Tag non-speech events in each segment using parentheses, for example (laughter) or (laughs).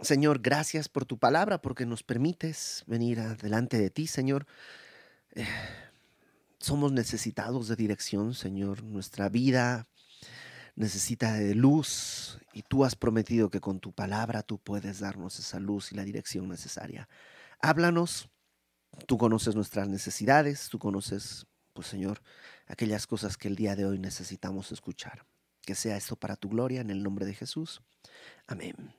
Señor, gracias por tu palabra, porque nos permites venir delante de ti, Señor. Eh, somos necesitados de dirección, Señor. Nuestra vida necesita de luz y tú has prometido que con tu palabra tú puedes darnos esa luz y la dirección necesaria. Háblanos, tú conoces nuestras necesidades, tú conoces, pues Señor, aquellas cosas que el día de hoy necesitamos escuchar. Que sea esto para tu gloria en el nombre de Jesús. Amén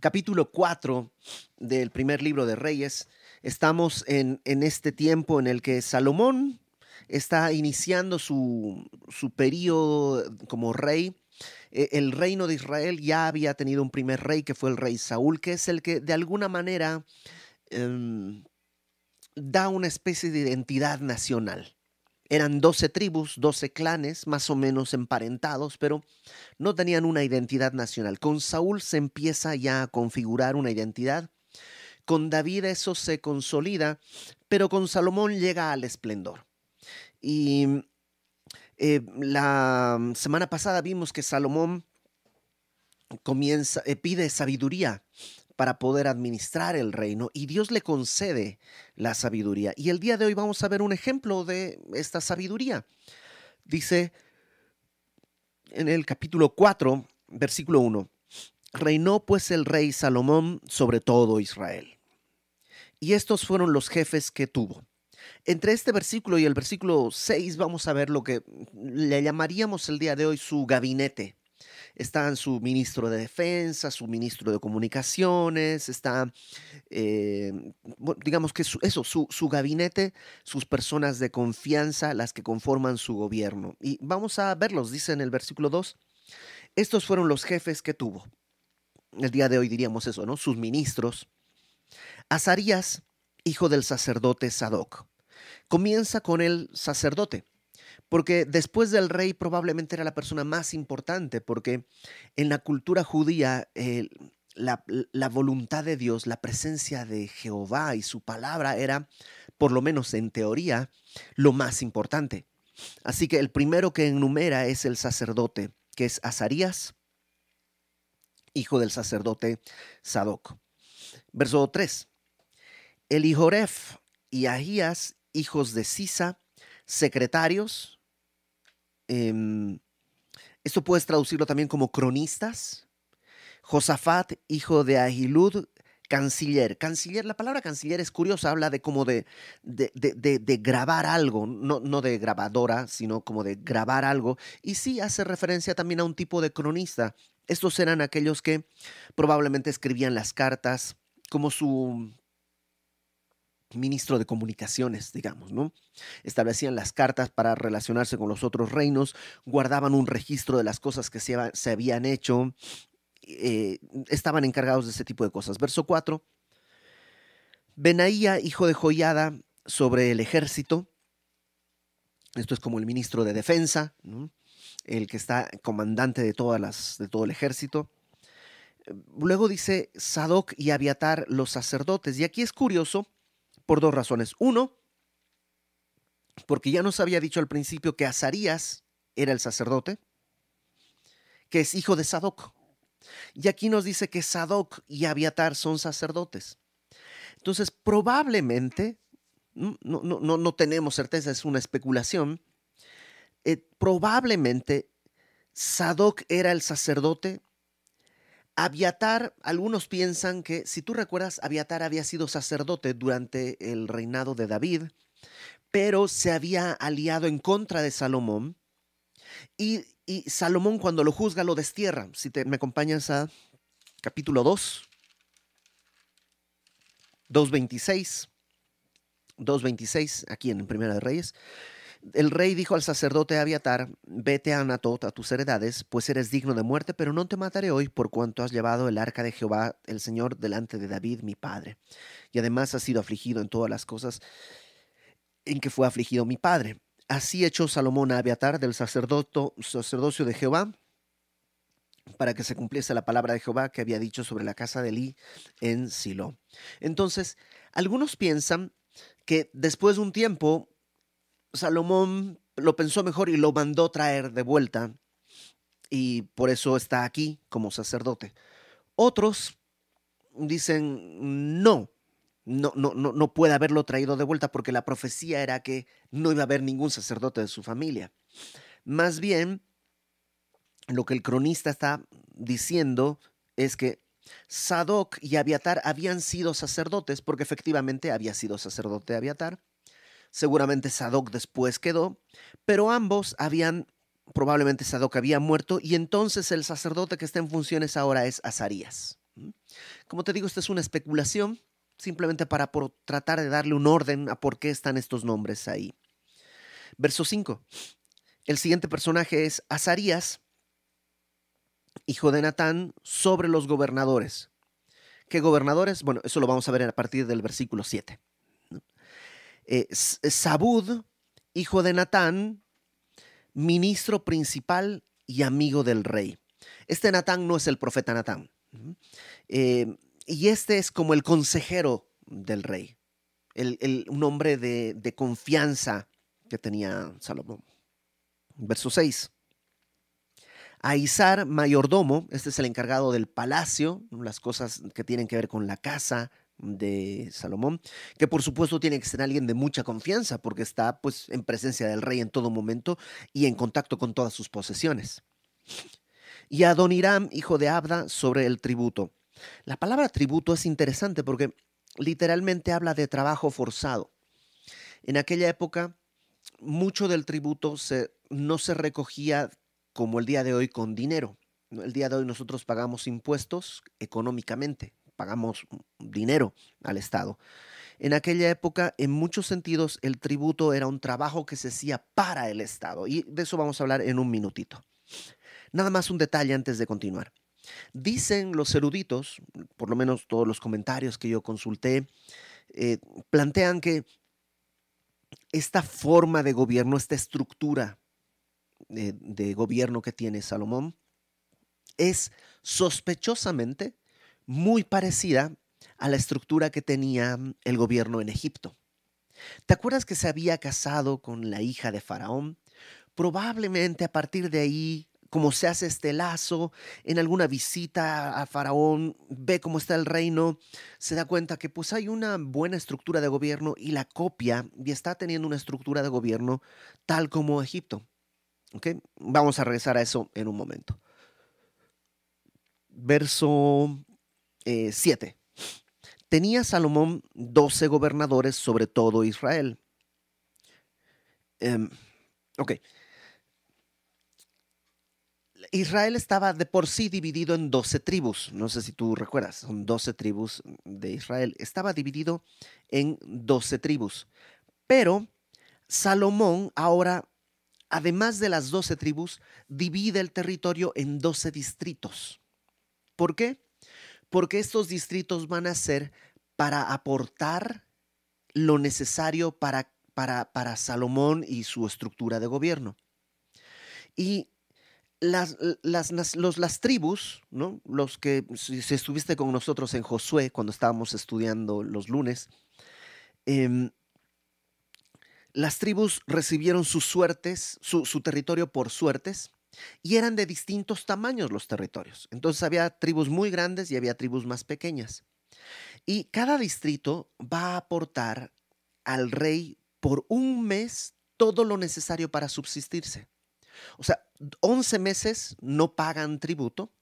capítulo 4 del primer libro de Reyes. Estamos en, este tiempo en el que Salomón está iniciando su, su periodo como rey. E, el reino de Israel ya había tenido un primer rey que fue el rey Saúl, que es el que de alguna manera em, da una especie de identidad nacional. Eran 12 tribus, 12 clanes, más o menos emparentados, pero no tenían una identidad nacional. Con Saúl se empieza ya a configurar una identidad. Con David eso se consolida, pero con Salomón llega al esplendor. Y eh, la semana pasada vimos que Salomón comienza, eh, pide sabiduría para poder administrar el reino y Dios le concede la sabiduría. Y el día de hoy vamos a ver un ejemplo de esta sabiduría. Dice en el capítulo 4, versículo 1, reinó pues el rey Salomón sobre todo Israel. Y estos fueron los jefes que tuvo. Entre este versículo y el versículo 6 vamos a ver lo que le llamaríamos el día de hoy su gabinete están su ministro de Defensa, su ministro de Comunicaciones, está, eh, digamos que eso, su, su gabinete, sus personas de confianza, las que conforman su gobierno. Y vamos a verlos, dice en el versículo 2, estos fueron los jefes que tuvo. El día de hoy diríamos eso, ¿no? Sus ministros. Azarías, hijo del sacerdote Sadoc. Comienza con el sacerdote porque después del rey probablemente era la persona más importante, porque en la cultura judía la, la, voluntad de Dios, la presencia de Jehová y su palabra era, por lo menos en teoría, lo más importante. Así que el primero que enumera es el sacerdote, que es Azarías, hijo del sacerdote Sadoc. Verso 3. Elihoref y Ahías, hijos de Sisa, secretarios, Em, esto puedes traducirlo también como cronistas. Josafat, hijo de Ahilud, canciller. Canciller, la palabra canciller es curiosa, habla de como de, de, de, grabar algo, no, no, de grabadora, sino como de grabar algo. Y sí hace referencia también a un tipo de cronista. Estos eran aquellos que probablemente escribían las cartas, como su ministro de comunicaciones, digamos, ¿no? Establecían las cartas para relacionarse con los otros reinos, guardaban un registro de las cosas que se, habían hecho, eh, estaban encargados de ese tipo de cosas. Verso 4. Benaía, hijo de Joyada, sobre el ejército. Esto es como el ministro de defensa, el que está comandante de, todas las, de todo el ejército. Luego dice Sadoc y Abiatar, los sacerdotes. Y aquí es curioso por dos razones. Uno, porque ya nos había dicho al principio que Azarías era el sacerdote, que es hijo de Sadoc. Y aquí nos dice que Sadoc y Abiatar son sacerdotes. Entonces, probablemente, no, no, no, no tenemos certeza, es una especulación, eh, probablemente Sadoc era el sacerdote Abiatar, algunos piensan que, si tú recuerdas, Abiatar había sido sacerdote durante el reinado de David, pero se había aliado en contra de Salomón. Y, Salomón cuando lo juzga lo destierra. Si te, me acompañas a capítulo 2, 2.26, 2.26, aquí en Primera de Reyes. El rey dijo al sacerdote Abiatar, vete a Anatot a tus heredades, pues eres digno de muerte, pero no te mataré hoy por cuanto has llevado el arca de Jehová, el Señor, delante de David, mi padre. Y además has sido afligido en todas las cosas en que fue afligido mi padre. Así echó Salomón a Abiatar del sacerdocio de Jehová, para que se cumpliese la palabra de Jehová que había dicho sobre la casa de Elí en Silo. Entonces, algunos piensan que después de un tiempo Salomón lo pensó mejor y lo mandó traer de vuelta y por eso está aquí como sacerdote. Otros dicen, no, no, no, no, puede haberlo traído de vuelta porque la profecía era que no iba a haber ningún sacerdote de su familia. Más bien, lo que el cronista está diciendo es que Sadoc y Abiatar habían sido sacerdotes, porque efectivamente había sido sacerdote Abiatar. Seguramente Sadoc después quedó, pero ambos habían, probablemente Sadoc había muerto, y entonces el sacerdote que está en funciones ahora es Azarías. Como te digo, esta es una especulación, simplemente para tratar de darle un orden a por qué están estos nombres ahí. Verso 5. El siguiente personaje es Azarías, hijo de Natán, sobre los gobernadores. ¿Qué gobernadores? Bueno, eso lo vamos a ver a partir del versículo 7. Eh, Sabud, hijo de Natán, ministro principal y amigo del rey. Este Natán no es el profeta Natán. Eh, y este es como el consejero del rey, un hombre de, de confianza que tenía Salomón. Verso 6. Aizar, mayordomo, este es el encargado del palacio, las cosas que tienen que ver con la casa de Salomón, que por supuesto tiene que ser alguien de mucha confianza porque está pues en presencia del rey en todo momento y en contacto con todas sus posesiones. Y Adoniram, hijo de Abda, sobre el tributo. La palabra tributo es interesante porque literalmente habla de trabajo forzado. En aquella época, mucho del tributo no se recogía como el día de hoy con dinero. El día de hoy nosotros pagamos impuestos económicamente, pagamos dinero al Estado. En aquella época, en muchos sentidos, el tributo era un trabajo que se hacía para el Estado. Y de eso vamos a hablar en un minutito. Nada más un detalle antes de continuar. Dicen los eruditos, por lo menos todos los comentarios que yo consulté, eh, plantean que esta forma de gobierno, esta estructura de, gobierno que tiene Salomón es sospechosamente muy parecida a la estructura que tenía el gobierno en Egipto. ¿Te acuerdas que se había casado con la hija de Faraón? Probablemente a partir de ahí, como se hace este lazo, en alguna visita a Faraón, ve cómo está el reino, se da cuenta que pues hay una buena estructura de gobierno y la copia y está teniendo una estructura de gobierno tal como Egipto. Vamos a regresar a eso en un momento. Verso 7. Eh, Tenía Salomón doce gobernadores sobre todo Israel. Em, ok. Israel estaba de por sí dividido en doce tribus. No sé si tú recuerdas, son doce tribus de Israel. Estaba dividido en doce tribus. Pero Salomón ahora además de las doce tribus, divide el territorio en doce distritos. ¿Por qué? Porque estos distritos van a ser para aportar lo necesario para, para, para Salomón y su estructura de gobierno. Y las, las, los, las tribus, ¿no? los que, si, estuviste con nosotros en Josué cuando estábamos estudiando los lunes, eh, las tribus recibieron sus suertes, su, territorio por suertes, y eran de distintos tamaños los territorios. Entonces había tribus muy grandes y había tribus más pequeñas. Y cada distrito va a aportar al rey por un mes todo lo necesario para subsistirse. O sea, 11 meses no pagan tributo,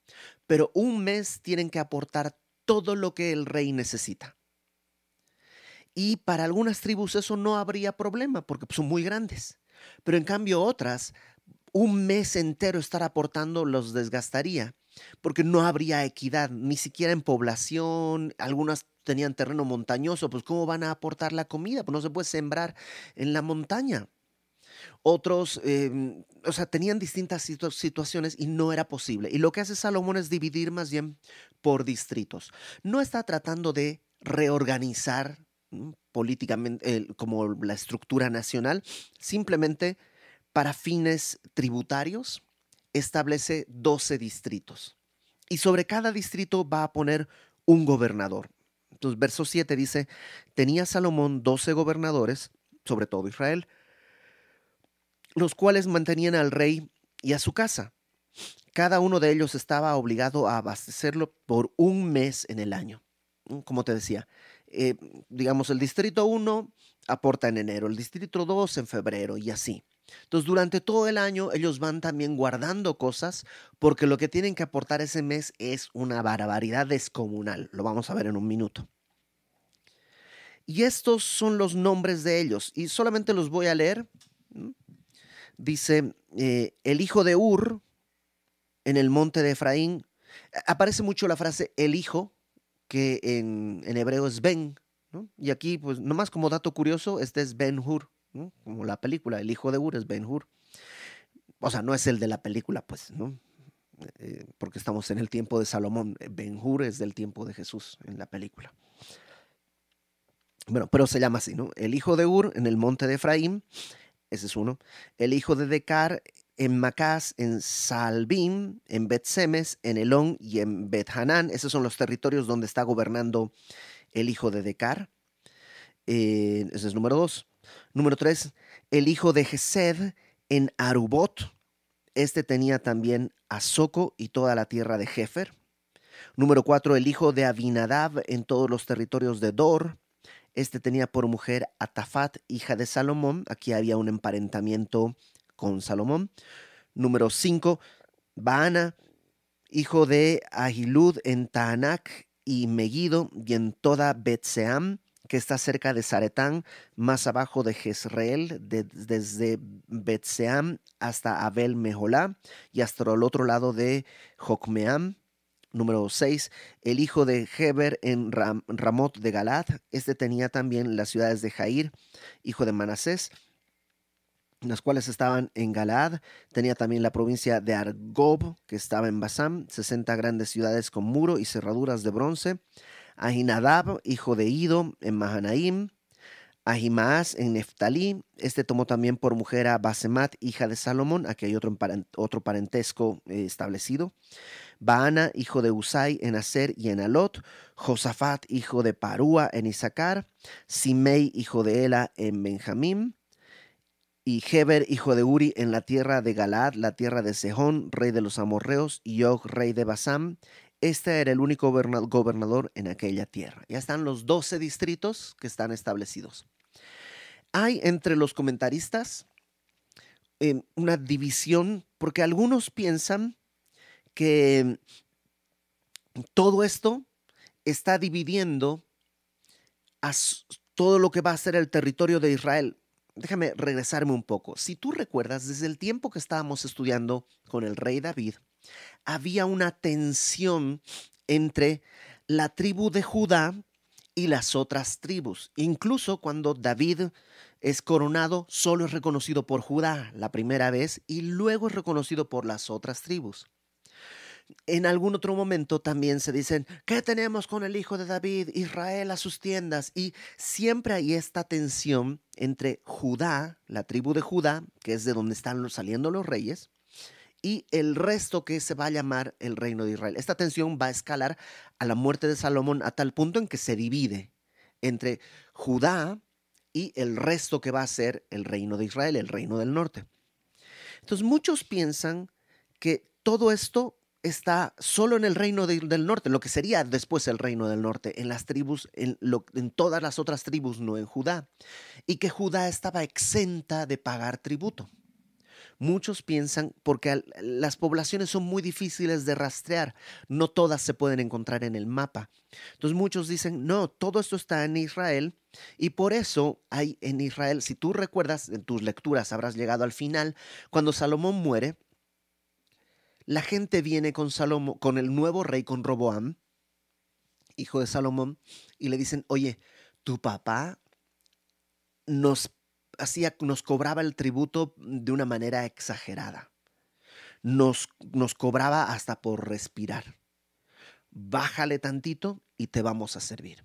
pero un mes tienen que aportar todo lo que el rey necesita. Y para algunas tribus eso no habría problema porque son muy grandes. Pero en cambio otras, un mes entero estar aportando los desgastaría porque no habría equidad, ni siquiera en población. Algunas tenían terreno montañoso, pues ¿cómo van a aportar la comida? Pues no se puede sembrar en la montaña. Otros, em, o sea, tenían distintas situaciones y no era posible. Y lo que hace Salomón es dividir más bien por distritos. No está tratando de reorganizar políticamente como la estructura nacional, simplemente para fines tributarios establece 12 distritos. Y sobre cada distrito va a poner un gobernador. Entonces, verso 7 dice, tenía Salomón 12 gobernadores, sobre todo Israel, los cuales mantenían al rey y a su casa. cada uno de ellos estaba obligado a abastecerlo por un mes en el año. Como te decía, eh, digamos, el distrito 1 aporta en enero, el distrito 2 en febrero y así. Entonces, durante todo el año ellos van también guardando cosas porque lo que tienen que aportar ese mes es una barbaridad descomunal. Lo vamos a ver en un minuto. Y estos son los nombres de ellos y solamente los voy a leer. Dice, eh, el hijo de Ur en el monte de Efraín. Aparece mucho la frase el hijo, que en, hebreo es Ben. Y aquí, pues, nomás como dato curioso, este es Ben Hur como la película, el hijo de Ur es Ben Hur. O sea, no es el de la película, pues, ¿no? Eh, porque estamos en el tiempo de Salomón. Ben Hur es del tiempo de Jesús en la película. Bueno, pero se llama así, ¿no? El hijo de Ur en el monte de Efraín, ese es uno. El hijo de Decar en Macás, en Salbim, en Bet-Semes, en Elón y en Bet-Hanán. Esos son los territorios donde está gobernando el hijo de Decar. Eh, ese es número dos. Número tres, el hijo de Gesed en Arubot. Este tenía también a Soco y toda la tierra de Jefer. Número cuatro, el hijo de Abinadab en todos los territorios de Dor. Este tenía por mujer a Tafat, hija de Salomón. Aquí había un emparentamiento con Salomón. Número cinco, Baana, hijo de Ahilud en Taanac y Megido y en toda Betseam que está cerca de Zaretán, más abajo de Jezreel, desde Betseam hasta Abel Meholá y hasta el otro lado de Jocmeam. Número 6, el hijo de Heber en Ramot de Galad. Este tenía también las ciudades de Jair, hijo de Manasés, las cuales estaban en Galad. Tenía también la provincia de Argob, que estaba en Basam, 60 grandes ciudades con muro y cerraduras de bronce. Ahinadab, hijo de Ido, en Mahanaim, Ahimaas en Neftalí, este tomó también por mujer a Basemat, hija de Salomón, aquí hay otro, otro parentesco eh, establecido, Baana, hijo de Usai en Aser y en Alot, Josafat, hijo de Parúa en Isaacar, Simei, hijo de Ela en Benjamín, y Heber, hijo de Uri, en la tierra de Galad, la tierra de Sehón, rey de los amorreos, y Og, rey de Basam, este era el único gobernador en aquella tierra. Ya están los 12 distritos que están establecidos. Hay entre los comentaristas em, una división porque algunos piensan que todo esto está dividiendo a todo lo que va a ser el territorio de Israel. Déjame regresarme un poco. Si tú recuerdas, desde el tiempo que estábamos estudiando con el rey David, había una tensión entre la tribu de Judá y las otras tribus. Incluso cuando David es coronado, solo es reconocido por Judá la primera vez y luego es reconocido por las otras tribus. En algún otro momento también se dicen, ¿qué tenemos con el hijo de David? Israel a sus tiendas. Y siempre hay esta tensión entre Judá, la tribu de Judá, que es de donde están saliendo los reyes, y el resto que se va a llamar el reino de Israel. Esta tensión va a escalar a la muerte de Salomón a tal punto en que se divide entre Judá y el resto que va a ser el reino de Israel, el reino del norte. Entonces muchos piensan que todo esto está solo en el reino del norte, lo que sería después el reino del norte, en las tribus, en, todas las otras tribus, no en Judá, y que Judá estaba exenta de pagar tributo. Muchos piensan, porque las poblaciones son muy difíciles de rastrear, no todas se pueden encontrar en el mapa. Entonces muchos dicen, no, todo esto está en Israel y por eso hay en Israel, si tú recuerdas en tus lecturas, habrás llegado al final, cuando Salomón muere, la gente viene con Salomón, con el nuevo rey, con Roboam, hijo de Salomón, y le dicen, oye, tu papá nos hacía, nos cobraba el tributo de una manera exagerada. Nos, nos cobraba hasta por respirar. Bájale tantito y te vamos a servir.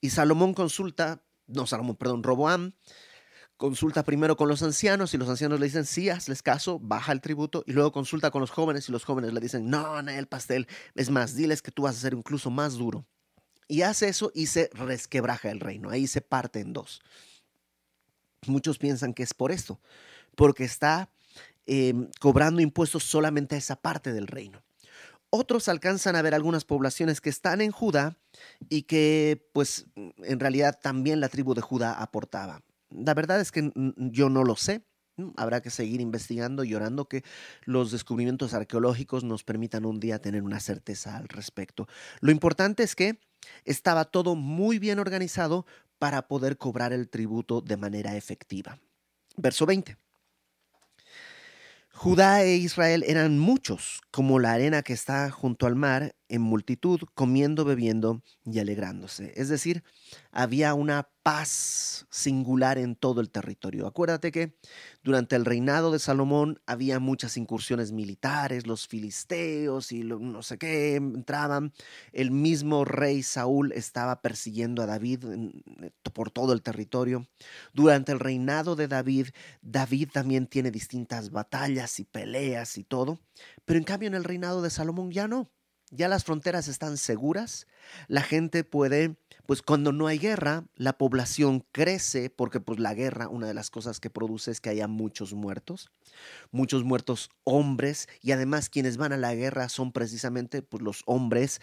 Y Salomón consulta, no Salomón, perdón, Roboam, consulta primero con los ancianos y los ancianos le dicen, sí, hazles caso, baja el tributo, y luego consulta con los jóvenes y los jóvenes le dicen, no, no, el pastel, es más, diles que tú vas a ser incluso más duro. Y hace eso y se resquebraja el reino, ahí se parte en dos. Muchos piensan que es por esto, porque está em, cobrando impuestos solamente a esa parte del reino. Otros alcanzan a ver algunas poblaciones que están en Judá y que pues en realidad también la tribu de Judá aportaba. La verdad es que yo no lo sé. Habrá que seguir investigando y orando que los descubrimientos arqueológicos nos permitan un día tener una certeza al respecto. Lo importante es que estaba todo muy bien organizado para poder cobrar el tributo de manera efectiva. Verso 20. Judá e Israel eran muchos, como la arena que está junto al mar, en multitud, comiendo, bebiendo y alegrándose. Es decir, había una paz singular en todo el territorio. Acuérdate que durante el reinado de Salomón había muchas incursiones militares, los filisteos y no sé qué entraban. El mismo rey Saúl estaba persiguiendo a David eh, por todo el territorio. Durante el reinado de David, David también tiene distintas batallas y peleas y todo. Pero en cambio en el reinado de Salomón ya no ya las fronteras están seguras, la gente puede, pues cuando no hay guerra, la población crece porque pues la guerra, una de las cosas que produce es que haya muchos muertos, muchos muertos hombres y además quienes van a la guerra son precisamente pues los hombres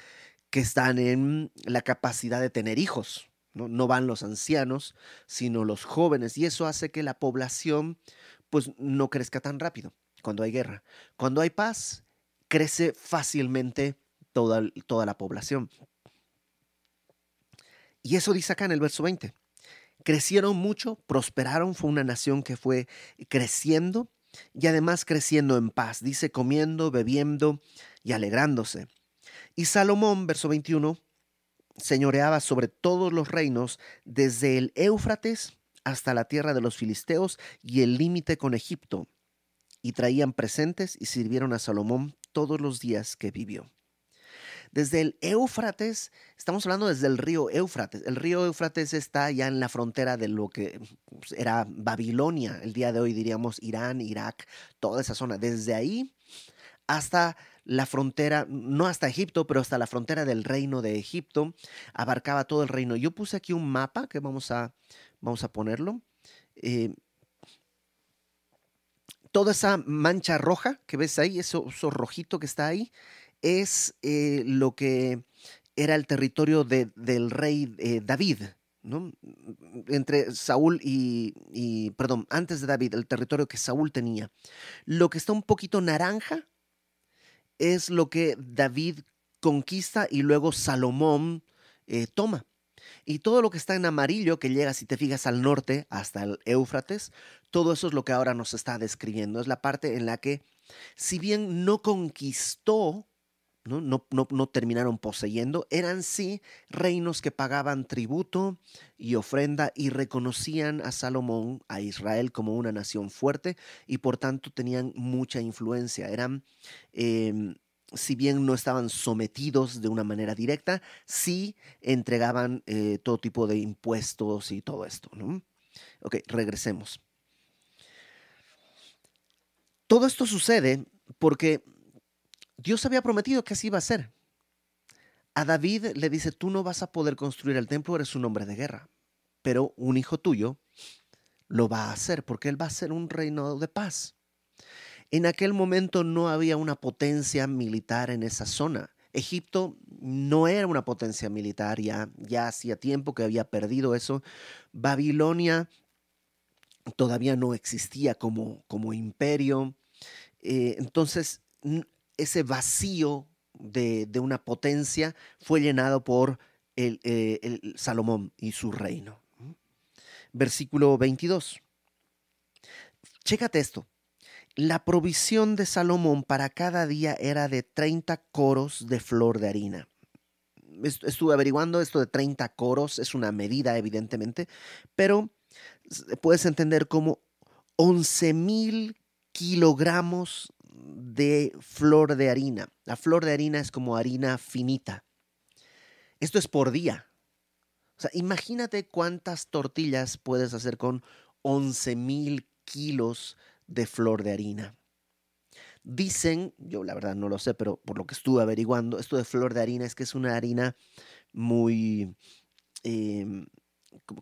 que están en la capacidad de tener hijos, ¿no? no van los ancianos, sino los jóvenes y eso hace que la población pues no crezca tan rápido cuando hay guerra. Cuando hay paz, crece fácilmente toda, toda la población. Y eso dice acá en el verso 20. Crecieron mucho, prosperaron, fue una nación que fue creciendo y además creciendo en paz, dice comiendo, bebiendo y alegrándose. Y Salomón, verso 21, señoreaba sobre todos los reinos, desde el Éufrates hasta la tierra de los filisteos y el límite con Egipto, y traían presentes y sirvieron a Salomón todos los días que vivió. Desde el Éufrates, estamos hablando desde el río Éufrates. El río Éufrates está ya en la frontera de lo que pues, era Babilonia. El día de hoy diríamos Irán, Irak, toda esa zona. Desde ahí hasta la frontera, no hasta Egipto, pero hasta la frontera del reino de Egipto, abarcaba todo el reino. Yo puse aquí un mapa que vamos a, vamos a ponerlo. Eh, toda esa mancha roja que ves ahí, eso, eso, rojito que está ahí, es eh, lo que era el territorio del rey eh, David, ¿no? Entre Saúl y, perdón, antes de David, el territorio que Saúl tenía. Lo que está un poquito naranja es lo que David conquista y luego Salomón eh, toma. Y todo lo que está en amarillo, que llega, si te fijas, al norte hasta el Éufrates, todo eso es lo que ahora nos está describiendo. Es la parte en la que, si bien no conquistó ¿no? No, terminaron poseyendo, eran sí reinos que pagaban tributo y ofrenda y reconocían a Salomón, a Israel, como una nación fuerte y por tanto tenían mucha influencia. Eran, em, si bien no estaban sometidos de una manera directa, sí entregaban eh, todo tipo de impuestos y todo esto. ¿no? Ok, regresemos. Todo esto sucede porque Dios había prometido que así iba a ser. A David le dice, tú no vas a poder construir el templo, eres un hombre de guerra, pero un hijo tuyo lo va a hacer porque él va a ser un reino de paz. En aquel momento no había una potencia militar en esa zona. Egipto no era una potencia militar, ya, ya hacía tiempo que había perdido eso. Babilonia todavía no existía como, como imperio. Eh, entonces, ese vacío de, una potencia fue llenado por el, eh, el, Salomón y su reino. Versículo 22. Chécate esto. La provisión de Salomón para cada día era de 30 coros de flor de harina. Estuve averiguando esto de 30 coros, es una medida evidentemente, pero puedes entender como 11 mil kilogramos de flor de harina. La flor de harina es como harina finita. Esto es por día. O sea, imagínate cuántas tortillas puedes hacer con 11 mil kilos de flor de harina. Dicen, yo la verdad no lo sé, pero por lo que estuve averiguando, esto de flor de harina es que es una harina muy, em,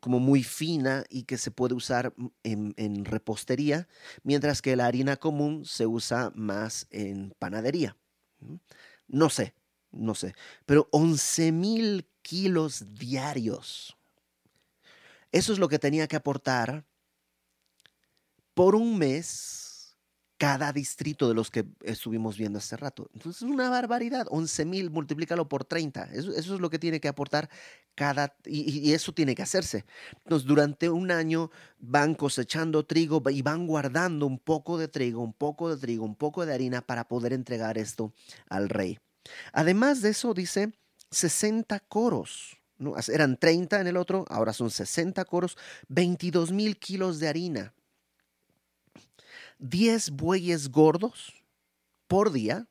como muy fina y que se puede usar en, en, repostería, mientras que la harina común se usa más en panadería. No sé, no sé, pero 11 mil kilos diarios. Eso es lo que tenía que aportar por un mes cada distrito de los que estuvimos viendo hace rato. Entonces es una barbaridad. 11 mil, multiplícalo por 30. Eso, es lo que tiene que aportar cada, y, eso tiene que hacerse. Entonces durante un año van cosechando trigo y van guardando un poco de trigo, un poco de trigo, un poco de harina para poder entregar esto al rey. Además de eso, dice 60 coros. ¿no? Eran 30 en el otro, ahora son 60 coros, 22 mil kilos de harina 10 bueyes gordos por día,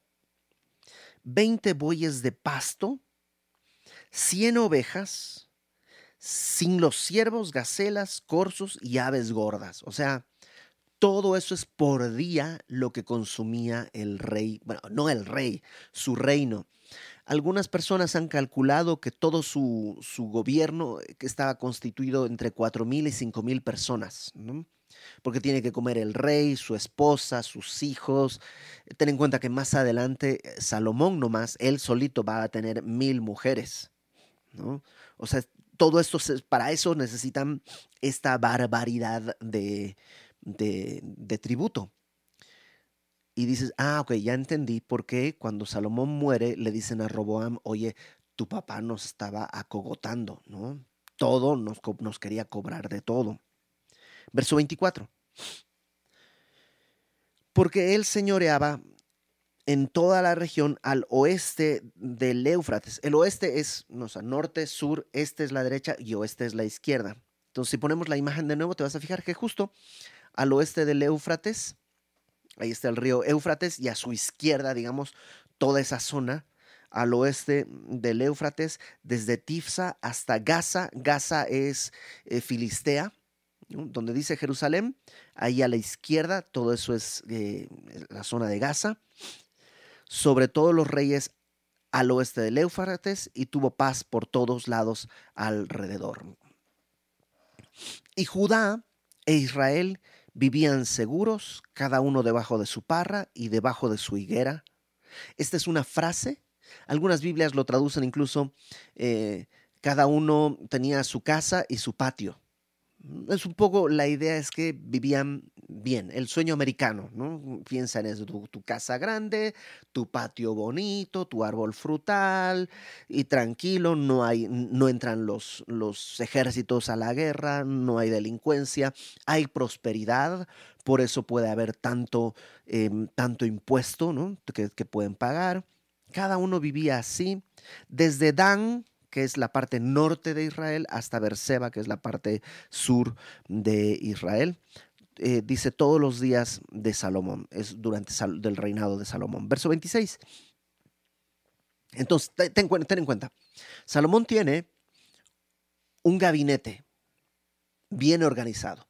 20 bueyes de pasto, 100 ovejas, sin los ciervos, gacelas, corzos y aves gordas. O sea, todo eso es por día lo que consumía el rey, bueno, no el rey, su reino. Algunas personas han calculado que todo su, su gobierno que estaba constituido entre 4.000 y 5.000 personas. ¿no? Porque tiene que comer el rey, su esposa, sus hijos. Ten en cuenta que más adelante eh, Salomón nomás, él solito va a tener mil mujeres, ¿no? O sea, todo esto, para eso necesitan esta barbaridad de, de, tributo. Y dices, ah, ok, ya entendí por qué cuando Salomón muere le dicen a Roboam, oye, tu papá nos estaba acogotando, ¿no? Todo nos, nos quería cobrar de todo. Verso 24. Porque él señoreaba en toda la región al oeste del Éufrates. El oeste es, no norte, sur, este es la derecha y oeste es la izquierda. Entonces, si ponemos la imagen de nuevo, te vas a fijar que justo al oeste del Éufrates, ahí está el río Éufrates, y a su izquierda, digamos, toda esa zona, al oeste del Éufrates, desde Tifsa hasta Gaza. Gaza es eh, Filistea, donde dice Jerusalén, ahí a la izquierda, todo eso es eh, la zona de Gaza, sobre todos los reyes al oeste del Éufrates y tuvo paz por todos lados alrededor. Y Judá e Israel vivían seguros, cada uno debajo de su parra y debajo de su higuera. Esta es una frase, algunas Biblias lo traducen incluso, eh, cada uno tenía su casa y su patio es un poco, la idea es que vivían bien, el sueño americano, ¿no? Piensa en eso, tu, casa grande, tu patio bonito, tu árbol frutal y tranquilo, no, hay, no entran los, los ejércitos a la guerra, no hay delincuencia, hay prosperidad, por eso puede haber tanto, em, tanto impuesto ¿no? que, que pueden pagar. Cada uno vivía así, desde Dan, que es la parte norte de Israel, hasta Berseba, que es la parte sur de Israel. Eh, dice todos los días de Salomón, es durante el del reinado de Salomón. Verso 26. Entonces, ten, ten en cuenta, Salomón tiene un gabinete bien organizado.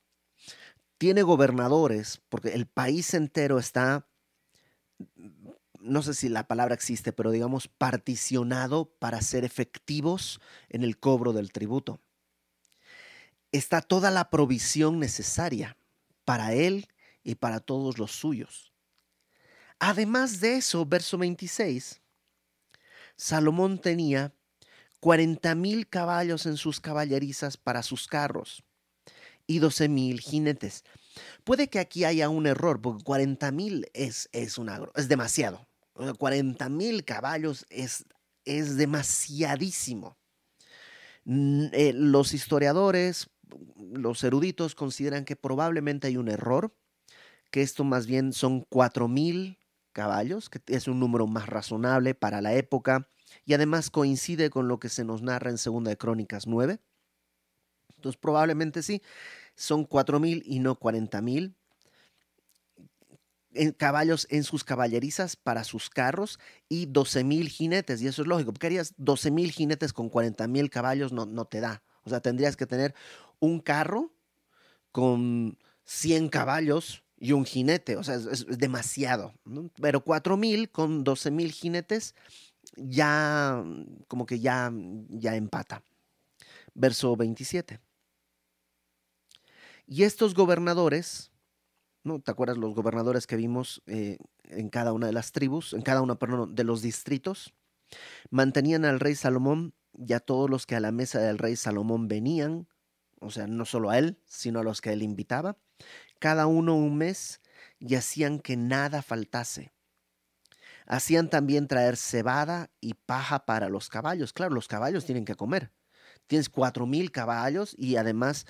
Tiene gobernadores, porque el país entero está no sé si la palabra existe, pero digamos particionado para ser efectivos en el cobro del tributo. Está toda la provisión necesaria para él y para todos los suyos. Además de eso, verso 26, Salomón tenía 40 mil caballos en sus caballerizas para sus carros y 12 mil jinetes. Puede que aquí haya un error, porque 40 mil es, es, es demasiado. 40 mil caballos es, es demasiadísimo. Eh, los historiadores, los eruditos consideran que probablemente hay un error, que esto más bien son 4 mil caballos, que es un número más razonable para la época y además coincide con lo que se nos narra en Segunda de Crónicas 9. Entonces probablemente sí, son 4 mil y no 40 mil caballos en sus caballerizas para sus carros y 12 mil jinetes. Y eso es lógico, porque harías 12 mil jinetes con 40 mil caballos, no, no te da. O sea, tendrías que tener un carro con 100 caballos y un jinete. O sea, es, demasiado. Pero 4 mil con 12 mil jinetes ya como que ya, ya empata. Verso 27. Y estos gobernadores, ¿no? ¿Te acuerdas los gobernadores que vimos eh, en cada una de las tribus, en cada uno, perdón, de los distritos? Mantenían al rey Salomón y a todos los que a la mesa del rey Salomón venían, o sea, no solo a él, sino a los que él invitaba, cada uno un mes y hacían que nada faltase. Hacían también traer cebada y paja para los caballos. Claro, los caballos tienen que comer. Tienes cuatro mil caballos y además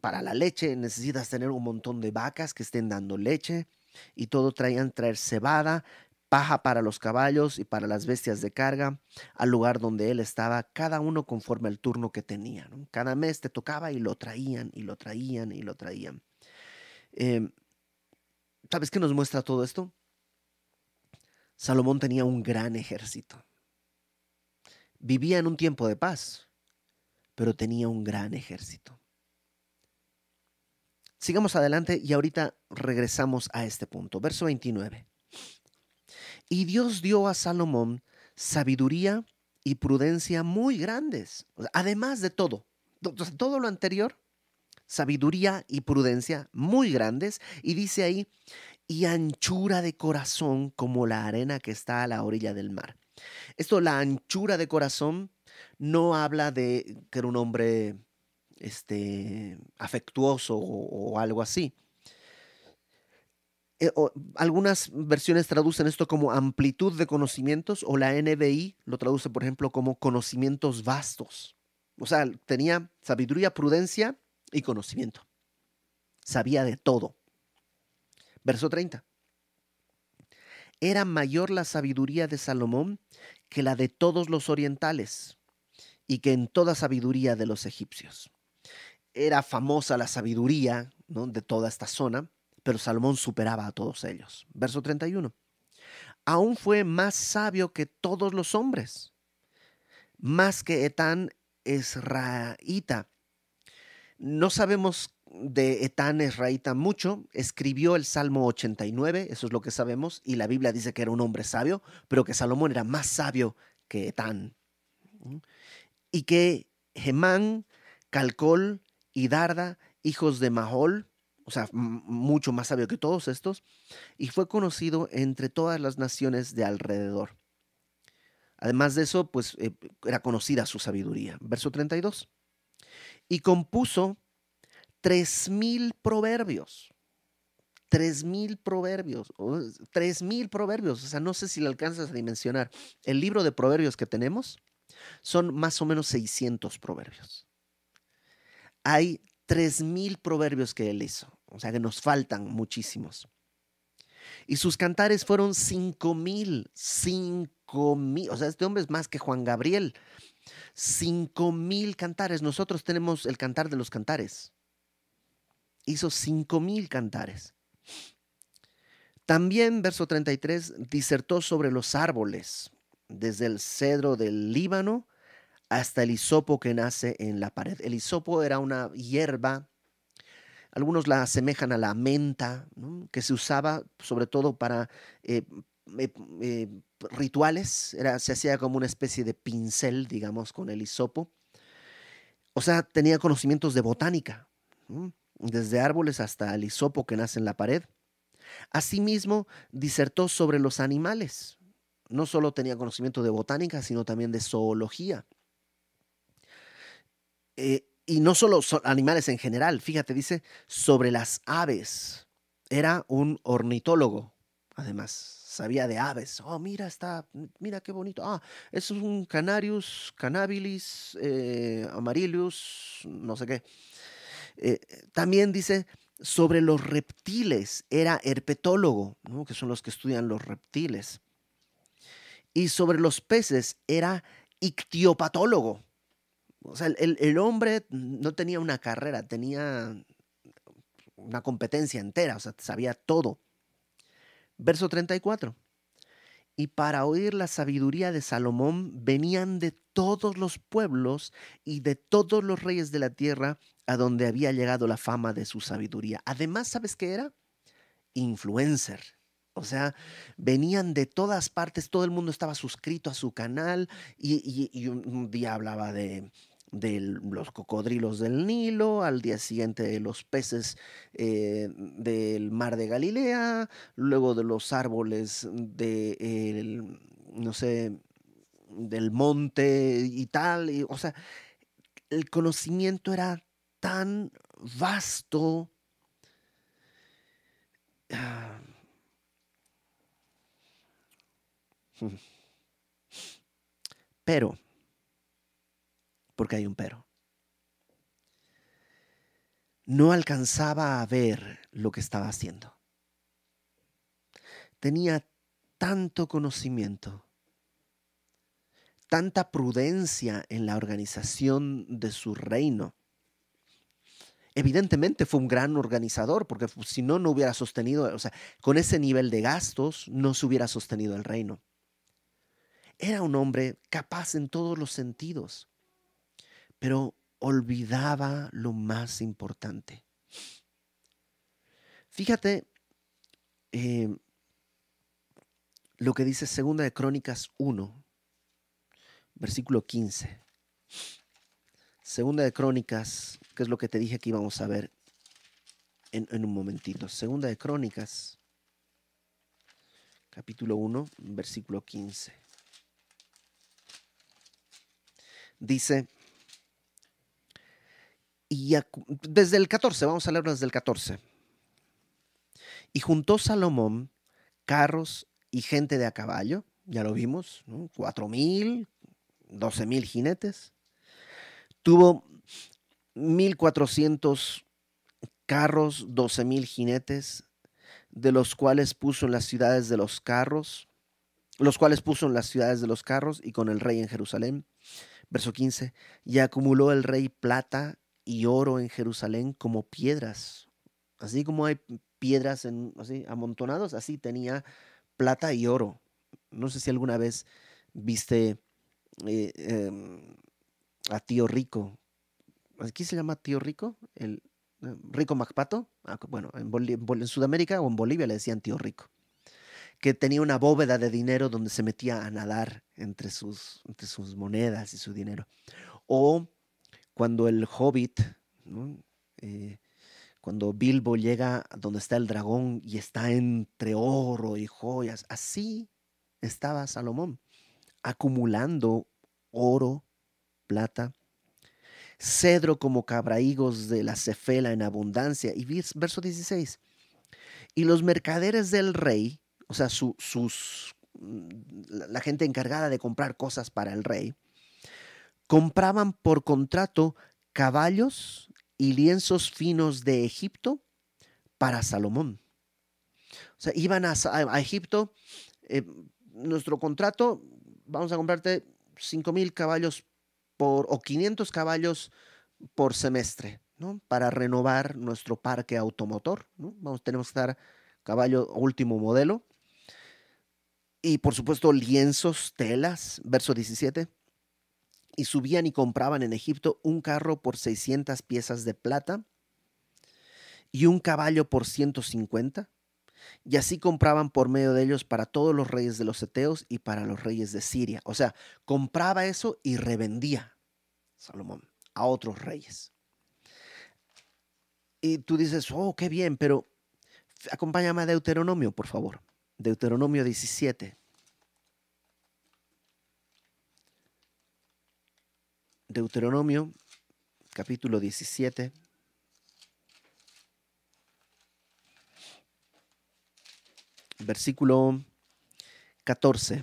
para la leche necesitas tener un montón de vacas que estén dando leche y todo traían traer cebada, paja para los caballos y para las bestias de carga, al lugar donde él estaba, cada uno conforme al turno que tenía. Cada mes te tocaba y lo traían y lo traían y lo traían. Em, ¿Sabes qué nos muestra todo esto? Salomón tenía un gran ejército. Vivía en un tiempo de paz, pero tenía un gran ejército. Sigamos adelante y ahorita regresamos a este punto. Verso 29. Y Dios dio a Salomón sabiduría y prudencia muy grandes. Además de todo, todo lo anterior, sabiduría y prudencia muy grandes. Y dice ahí, y anchura de corazón como la arena que está a la orilla del mar. Esto, la anchura de corazón, no habla de que era un hombre este, afectuoso o, algo así. Eh, algunas versiones traducen esto como amplitud de conocimientos o la NBI lo traduce, por ejemplo, como conocimientos vastos. O sea, tenía sabiduría, prudencia y conocimiento. Sabía de todo. Verso 30. Era mayor la sabiduría de Salomón que la de todos los orientales y que en toda sabiduría de los egipcios era famosa la sabiduría de toda esta zona, pero Salomón superaba a todos ellos. Verso 31. Aún fue más sabio que todos los hombres, más que Etán Esraíta. No sabemos de Etán Esraíta mucho. Escribió el Salmo 89, eso es lo que sabemos, y la Biblia dice que era un hombre sabio, pero que Salomón era más sabio que Etán. Y que Gemán, Calcol, Darda, hijos de Mahol, o sea, mucho más sabio que todos estos, y fue conocido entre todas las naciones de alrededor. Además de eso, pues eh, era conocida su sabiduría. Verso 32. Y compuso tres mil proverbios. Tres mil proverbios. Tres mil proverbios. O sea, no sé si le alcanzas a dimensionar. El libro de proverbios que tenemos son más o menos 600 proverbios hay 3.000 proverbios que él hizo, o sea que nos faltan muchísimos. Y sus cantares fueron 5.000, 5.000, o sea, este hombre es más que Juan Gabriel. 5.000 cantares, nosotros tenemos el cantar de los cantares. Hizo 5.000 cantares. También, verso 33, disertó sobre los árboles, desde el cedro del Líbano hasta el hisopo que nace en la pared. El hisopo era una hierba, algunos la asemejan a la menta, que se usaba sobre todo para eh, eh, eh, rituales, era, se hacía como una especie de pincel, digamos, con el hisopo. O sea, tenía conocimientos de botánica, desde árboles hasta el hisopo que nace en la pared. Asimismo, disertó sobre los animales. No solo tenía conocimiento de botánica, sino también de zoología. Eh, y no solo animales en general, fíjate, dice sobre las aves. Era un ornitólogo, además, sabía de aves. Oh, mira, está, mira qué bonito. Ah, es un Canarius, Canabilis, eh, Amarilius, no sé qué. Eh, también dice sobre los reptiles, era herpetólogo, que son los que estudian los reptiles. Y sobre los peces era ictiopatólogo o sea, el, hombre no tenía una carrera, tenía una competencia entera, o sea, sabía todo. Verso 34. Y para oír la sabiduría de Salomón venían de todos los pueblos y de todos los reyes de la tierra a donde había llegado la fama de su sabiduría. Además, ¿sabes qué era? Influencer. O sea, venían de todas partes, todo el mundo estaba suscrito a su canal y un día hablaba de, de los cocodrilos del Nilo, al día siguiente de los peces eh, del mar de Galilea, luego de los árboles de, no sé, del monte y tal. o sea, el conocimiento era tan vasto. Ah, (laughs) pero, porque hay un pero, no alcanzaba a ver lo que estaba haciendo. Tenía tanto conocimiento, tanta prudencia en la organización de su reino. Evidentemente fue un gran organizador, porque si no, no hubiera sostenido, o sea, con ese nivel de gastos no se hubiera sostenido el reino. Era un hombre capaz en todos los sentidos, pero olvidaba lo más importante. Fíjate eh, lo que dice Segunda de Crónicas 1, versículo 15. Segunda de Crónicas, que es lo que te dije que íbamos a ver en, en un momentito. Segunda de Crónicas, capítulo 1, versículo 15. dice, y desde el 14, vamos a leer desde el 14. Y juntó Salomón carros y gente de a caballo, ya lo vimos, cuatro mil, doce mil jinetes. Tuvo mil cuatrocientos carros, doce mil jinetes, de los cuales puso en las ciudades de los carros, los cuales puso en las ciudades de los carros y con el rey en Jerusalén. Verso 15, y acumuló el rey plata y oro en Jerusalén como piedras. Así como hay piedras en, así, amontonados, así tenía plata y oro. No sé si alguna vez viste eh, em, a Tío Rico. ¿Aquí se llama Tío Rico? El eh, Rico Macpato. Ah, bueno, en, en Sudamérica o en Bolivia le decían Tío Rico que tenía una bóveda de dinero donde se metía a nadar entre sus, entre sus monedas y su dinero. O cuando el hobbit, eh, cuando Bilbo llega donde está el dragón y está entre oro y joyas, así estaba Salomón, acumulando oro, plata, cedro como cabraigos de la cefela en abundancia. Y verso 16, y los mercaderes del rey o sea, sus, la gente encargada de comprar cosas para el rey, compraban por contrato caballos y lienzos finos de Egipto para Salomón. O sea, iban a, Egipto, eh, nuestro contrato, vamos a comprarte 5 mil caballos por, o 500 caballos por semestre, ¿no? Para renovar nuestro parque automotor. Vamos, tenemos que estar caballo último modelo y por supuesto lienzos, telas, verso 17. Y subían y compraban en Egipto un carro por 600 piezas de plata y un caballo por 150. Y así compraban por medio de ellos para todos los reyes de los Eteos y para los reyes de Siria. O sea, compraba eso y revendía Salomón a otros reyes. Y tú dices, oh, qué bien, pero acompáñame a Deuteronomio, por favor. Deuteronomio 17. Deuteronomio capítulo 17. Versículo 14.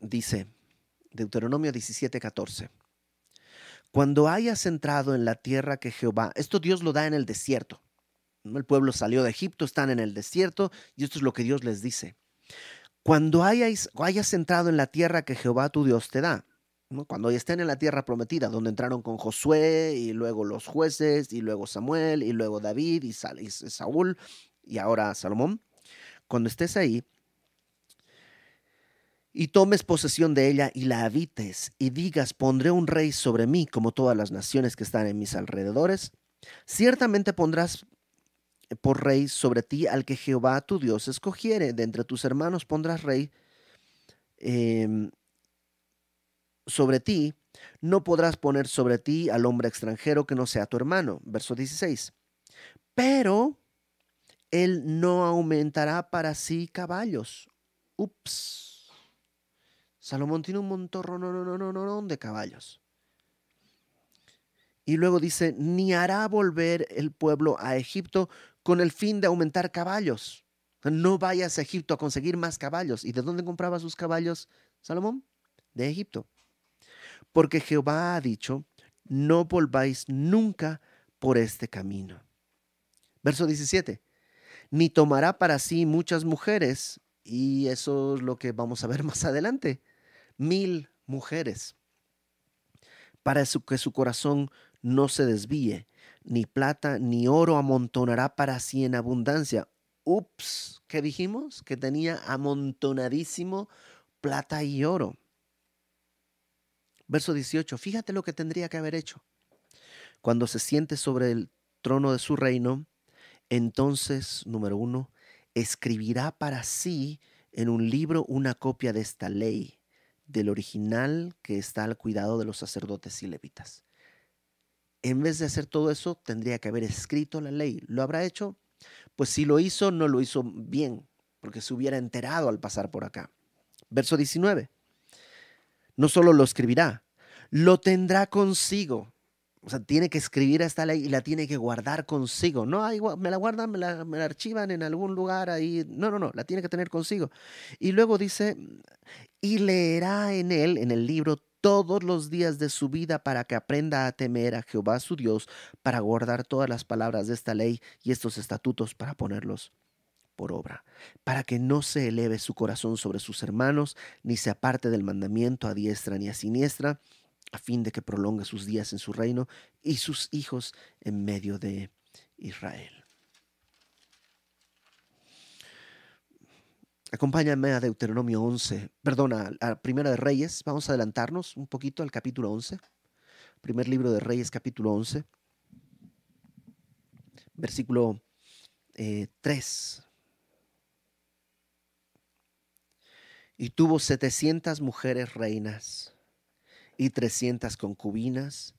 Dice, Deuteronomio 17, 14. Cuando hayas entrado en la tierra que Jehová, esto Dios lo da en el desierto. El pueblo salió de Egipto, están en el desierto y esto es lo que Dios les dice. Cuando hayas, hayas entrado en la tierra que Jehová tu Dios te da, cuando estén en la tierra prometida, donde entraron con Josué y luego los jueces y luego Samuel y luego David y, Saúl y ahora Salomón, cuando estés ahí y tomes posesión de ella y la habites y digas, pondré un rey sobre mí como todas las naciones que están en mis alrededores, ciertamente pondrás por rey sobre ti al que Jehová tu Dios escogiere. De entre tus hermanos pondrás rey em, sobre ti no podrás poner sobre ti al hombre extranjero que no sea tu hermano. Verso 16. Pero él no aumentará para sí caballos. Ups. Salomón tiene un montón no, no, no, no, de caballos. Y luego dice, ni hará volver el pueblo a Egipto con el fin de aumentar caballos. No vayas a Egipto a conseguir más caballos. ¿Y de dónde compraba sus caballos Salomón? De Egipto. Porque Jehová ha dicho, no volváis nunca por este camino. Verso 17. Ni tomará para sí muchas mujeres, y eso es lo que vamos a ver (laughs) más adelante, mil mujeres, para que su corazón no se desvíe, ni plata ni oro amontonará para sí en abundancia. Ups, ¿qué dijimos? Que tenía amontonadísimo plata y oro. Verso 18, fíjate lo que tendría que haber hecho. Cuando se siente sobre el trono de su reino, entonces, número uno, escribirá para sí en un libro una copia de esta ley, del original que está al cuidado de los sacerdotes y levitas. En vez de hacer todo eso, tendría que haber escrito la ley. ¿Lo habrá hecho? Pues si lo hizo, no lo hizo bien, porque se hubiera enterado al pasar por acá. Verso 19. No solo lo escribirá, lo tendrá consigo. O sea, tiene que escribir esta ley y la tiene que guardar consigo. No, me la guardan, me la, me la, archivan en algún lugar ahí. No, no, no, la tiene que tener consigo. Y luego dice, y leerá en él, en el libro, todos los días de su vida para que aprenda a temer a Jehová su Dios, para guardar todas las palabras de esta ley y estos estatutos para ponerlos por obra, para que no se eleve su corazón sobre sus hermanos, ni se aparte del mandamiento a diestra ni a siniestra, a fin de que prolongue sus días en su reino y sus hijos en medio de Israel. Acompáñame a Deuteronomio 11, perdona, a Primera de Reyes. Vamos a adelantarnos un poquito al capítulo 11. Primer libro de Reyes, capítulo 11, versículo 3. Y tuvo setecientas mujeres reinas y trescientas concubinas,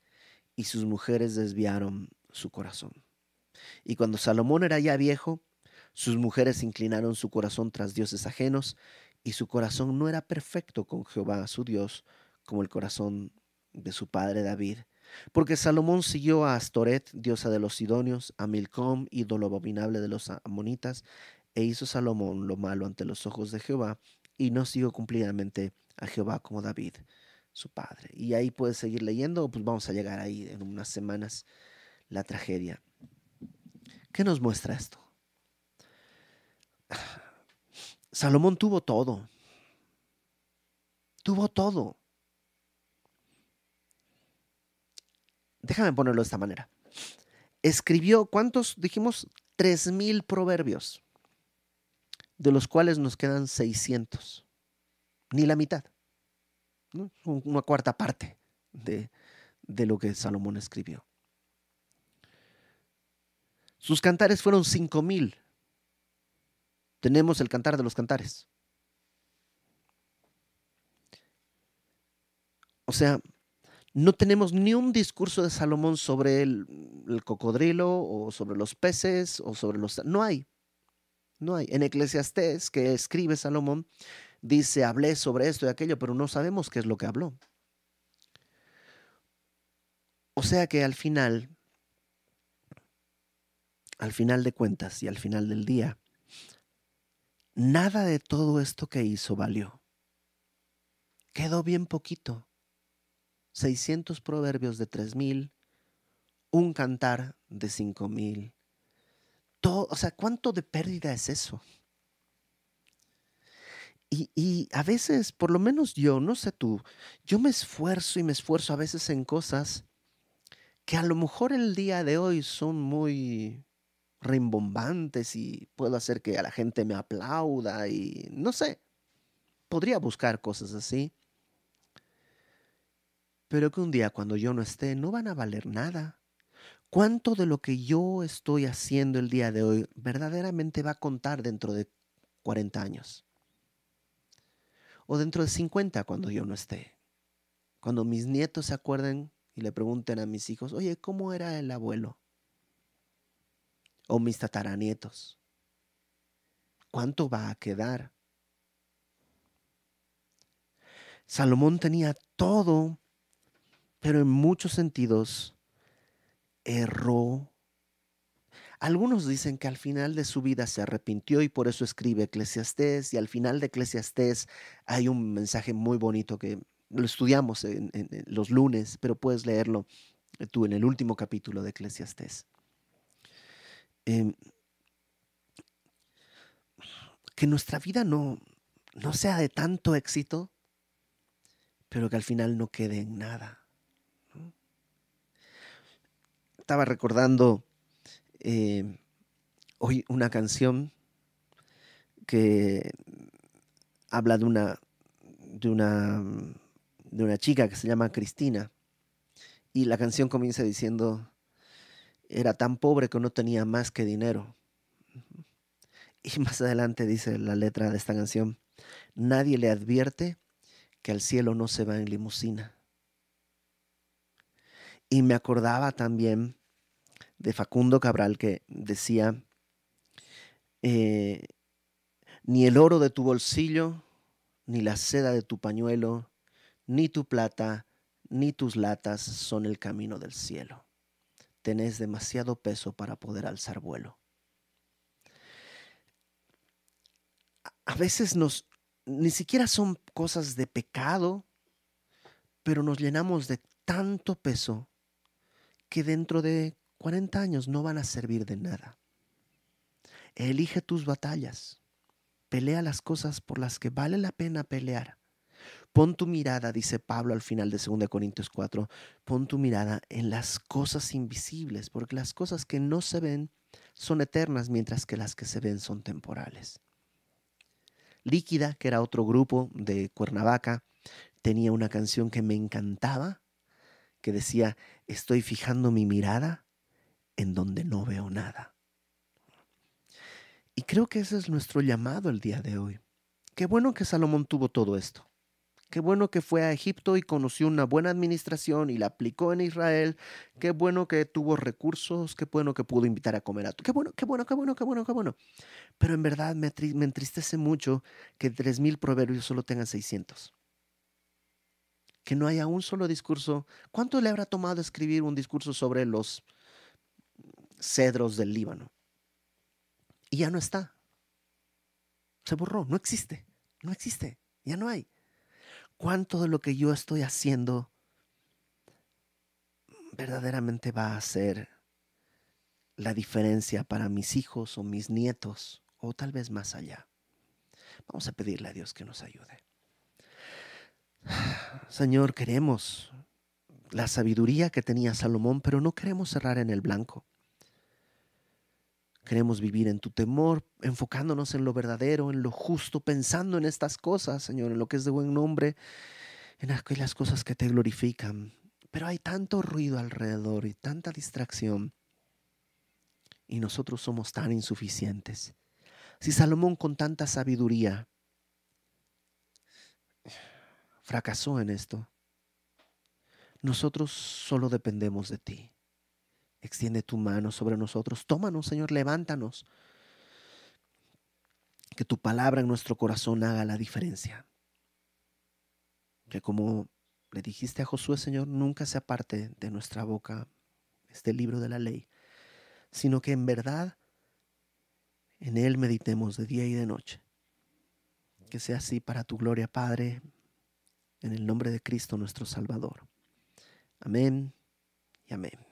y sus mujeres desviaron su corazón. Y cuando Salomón era ya viejo, sus mujeres inclinaron su corazón tras dioses ajenos, y su corazón no era perfecto con Jehová su Dios, como el corazón de su padre David. Porque Salomón siguió a Astoret, diosa de los Sidonios, a Milcom, ídolo abominable de los amonitas, e hizo Salomón lo malo ante los ojos de Jehová, y no siguió cumplidamente a Jehová como David, su padre. Y ahí puedes seguir leyendo, pues vamos a llegar ahí en unas semanas, la tragedia. ¿Qué nos muestra esto? Salomón tuvo todo. Tuvo todo. Déjame ponerlo de esta manera. Escribió, ¿cuántos dijimos? Tres mil proverbios, de los cuales nos quedan 600. Ni la mitad. Una cuarta parte de, de lo que Salomón escribió. Sus cantares fueron cinco mil tenemos el cantar de los cantares. O sea, no tenemos ni un discurso de Salomón sobre el, cocodrilo o sobre los peces o sobre los... No hay. No hay. En Eclesiastés, que escribe Salomón, dice, hablé sobre esto y aquello, pero no sabemos qué es lo que habló. O sea que al final, al final de cuentas y al final del día, Nada de todo esto que hizo valió. Quedó bien poquito. 600 proverbios de 3000, un cantar de 5000. Todo, o sea, ¿cuánto de pérdida es eso? Y, y, a veces, por lo menos yo, no sé tú, yo me esfuerzo y me esfuerzo a veces en cosas que a lo mejor el día de hoy son muy rimbombantes y puedo hacer que a la gente me aplauda y no sé, podría buscar cosas así. Pero que un día cuando yo no esté no van a valer nada. ¿Cuánto de lo que yo estoy haciendo el día de hoy verdaderamente va a contar dentro de 40 años? O dentro de 50 cuando yo no esté. Cuando mis nietos se acuerden y le pregunten a mis hijos, oye, ¿cómo era el abuelo? O mis tataranietos. ¿Cuánto va a quedar? Salomón tenía todo, pero en muchos sentidos erró. Algunos dicen que al final de su vida se arrepintió y por eso escribe Eclesiastés y al final de Eclesiastés hay un mensaje muy bonito que lo estudiamos en, los lunes, pero puedes leerlo tú en el último capítulo de Eclesiastés. Em, que nuestra vida no, no sea de tanto éxito, pero que al final no quede en nada. Estaba recordando eh, hoy una canción que habla de una, de una, de una chica que se llama Cristina. Y la canción comienza diciendo, era tan pobre que no tenía más que dinero. Y más adelante dice la letra de esta canción, nadie le advierte que al cielo no se va en limusina. Y me acordaba también de Facundo Cabral que decía, eh, ni el oro de tu bolsillo, ni la seda de tu pañuelo, ni tu plata, ni tus latas son el camino del cielo. Tenés demasiado peso para poder alzar vuelo. A veces nos, ni siquiera son cosas de pecado, pero nos llenamos de tanto peso que dentro de 40 años no van a servir de nada. Elige tus batallas. Pelea las cosas por las que vale la pena pelear. Pon tu mirada, dice Pablo al final de 2 Corintios 4, pon tu mirada en las cosas invisibles, porque las cosas que no se ven son eternas, mientras que las que se ven son temporales. Líquida, que era otro grupo de Cuernavaca, tenía una canción que me encantaba, que decía, estoy fijando mi mirada en donde no veo nada. Y creo que ese es nuestro llamado el día de hoy. Qué bueno que Salomón tuvo todo esto. Qué bueno que fue a Egipto y conoció una buena administración y la aplicó en Israel. Qué bueno que tuvo recursos. Qué bueno que pudo invitar a comer a tu. Qué bueno, qué bueno, qué bueno, qué bueno, qué bueno. Pero en verdad me, me entristece mucho que 3.000 proverbios solo tengan 600. Que no haya un solo discurso. ¿Cuánto le habrá tomado escribir un discurso sobre los cedros del Líbano? Y ya no está. Se borró, no existe, no existe, ya no hay cuánto de lo que yo estoy haciendo verdaderamente va a hacer la diferencia para mis hijos o mis nietos o tal vez más allá. Vamos a pedirle a Dios que nos ayude. Señor, queremos la sabiduría que tenía Salomón, pero no queremos cerrar en el blanco. Queremos vivir en tu temor, enfocándonos en lo verdadero, en lo justo, pensando en estas cosas, Señor, en lo que es de buen nombre, en aquellas cosas que te glorifican. Pero hay tanto ruido alrededor y tanta distracción. Y nosotros somos tan insuficientes. Si Salomón con tanta sabiduría fracasó en esto, nosotros solo dependemos de ti. Extiende tu mano sobre nosotros. Tómanos, Señor, levántanos. Que tu palabra en nuestro corazón haga la diferencia. Que como le dijiste a Josué, Señor, nunca se aparte de nuestra boca este libro de la ley, sino que en verdad en él meditemos de día y de noche. Que sea así para tu gloria, Padre, en el nombre de Cristo nuestro Salvador. Amén y amén.